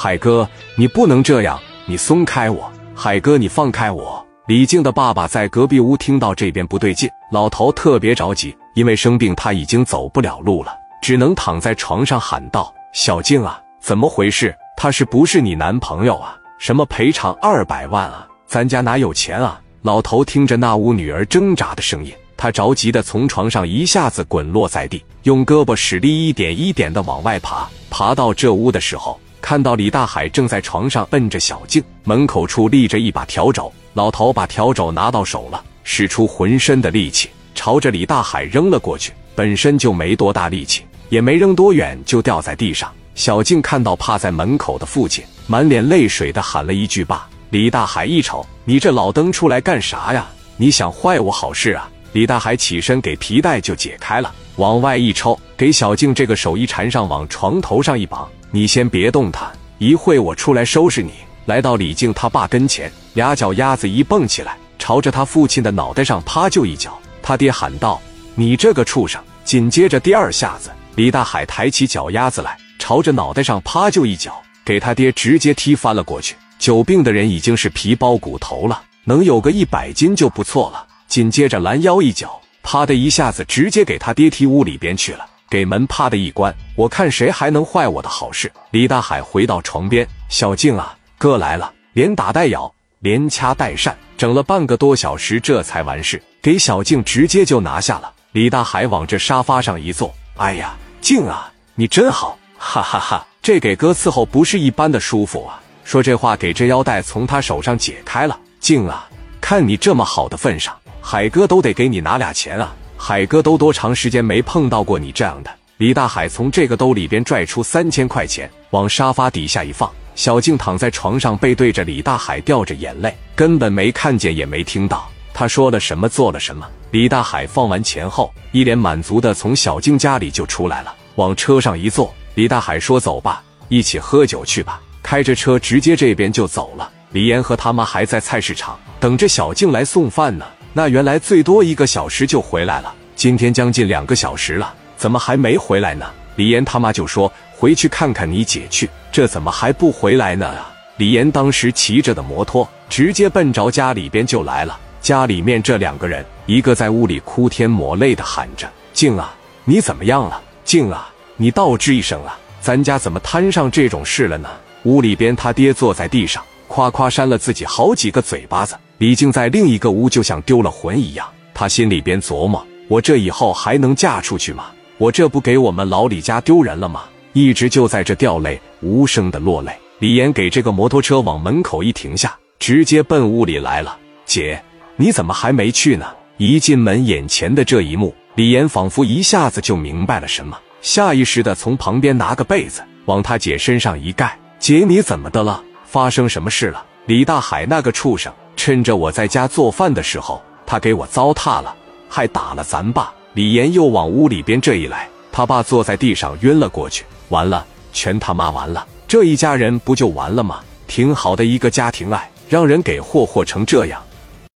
海哥，你不能这样，你松开我！海哥，你放开我！李静的爸爸在隔壁屋听到这边不对劲，老头特别着急，因为生病他已经走不了路了，只能躺在床上喊道：“小静啊，怎么回事？他是不是你男朋友啊？什么赔偿二百万啊？咱家哪有钱啊？”老头听着那屋女儿挣扎的声音，他着急的从床上一下子滚落在地，用胳膊使力一点一点的往外爬，爬到这屋的时候。看到李大海正在床上奔着小静，门口处立着一把笤帚。老头把笤帚拿到手了，使出浑身的力气，朝着李大海扔了过去。本身就没多大力气，也没扔多远，就掉在地上。小静看到趴在门口的父亲，满脸泪水的喊了一句：“爸！”李大海一瞅，你这老登出来干啥呀？你想坏我好事啊？李大海起身给皮带就解开了，往外一抽，给小静这个手一缠上，往床头上一绑。你先别动他，一会我出来收拾你。来到李静他爸跟前，俩脚丫子一蹦起来，朝着他父亲的脑袋上啪就一脚。他爹喊道：“你这个畜生！”紧接着第二下子，李大海抬起脚丫子来，朝着脑袋上啪就一脚，给他爹直接踢翻了过去。久病的人已经是皮包骨头了，能有个一百斤就不错了。紧接着拦腰一脚，啪的一下子直接给他爹踢屋里边去了。给门啪的一关，我看谁还能坏我的好事。李大海回到床边，小静啊，哥来了，连打带咬，连掐带扇，整了半个多小时，这才完事，给小静直接就拿下了。李大海往这沙发上一坐，哎呀，静啊，你真好，哈哈哈！这给哥伺候不是一般的舒服啊。说这话，给这腰带从他手上解开了。静啊，看你这么好的份上，海哥都得给你拿俩钱啊。海哥都多长时间没碰到过你这样的？李大海从这个兜里边拽出三千块钱，往沙发底下一放。小静躺在床上，背对着李大海，掉着眼泪，根本没看见也没听到他说了什么，做了什么。李大海放完钱后，一脸满足的从小静家里就出来了，往车上一坐。李大海说：“走吧，一起喝酒去吧。”开着车直接这边就走了。李岩和他妈还在菜市场等着小静来送饭呢。那原来最多一个小时就回来了，今天将近两个小时了，怎么还没回来呢？李岩他妈就说回去看看你姐去，这怎么还不回来呢？李岩当时骑着的摩托直接奔着家里边就来了，家里面这两个人，一个在屋里哭天抹泪的喊着：“静啊，你怎么样了？静啊，你倒吱一声啊，咱家怎么摊上这种事了呢？”屋里边他爹坐在地上。夸夸扇了自己好几个嘴巴子，李静在另一个屋就像丢了魂一样，他心里边琢磨：我这以后还能嫁出去吗？我这不给我们老李家丢人了吗？一直就在这掉泪，无声的落泪。李岩给这个摩托车往门口一停下，直接奔屋里来了。姐，你怎么还没去呢？一进门，眼前的这一幕，李岩仿佛一下子就明白了什么，下意识的从旁边拿个被子往他姐身上一盖。姐，你怎么的了？发生什么事了？李大海那个畜生，趁着我在家做饭的时候，他给我糟蹋了，还打了咱爸。李岩又往屋里边这一来，他爸坐在地上晕了过去。完了，全他妈完了！这一家人不就完了吗？挺好的一个家庭，爱让人给霍霍成这样。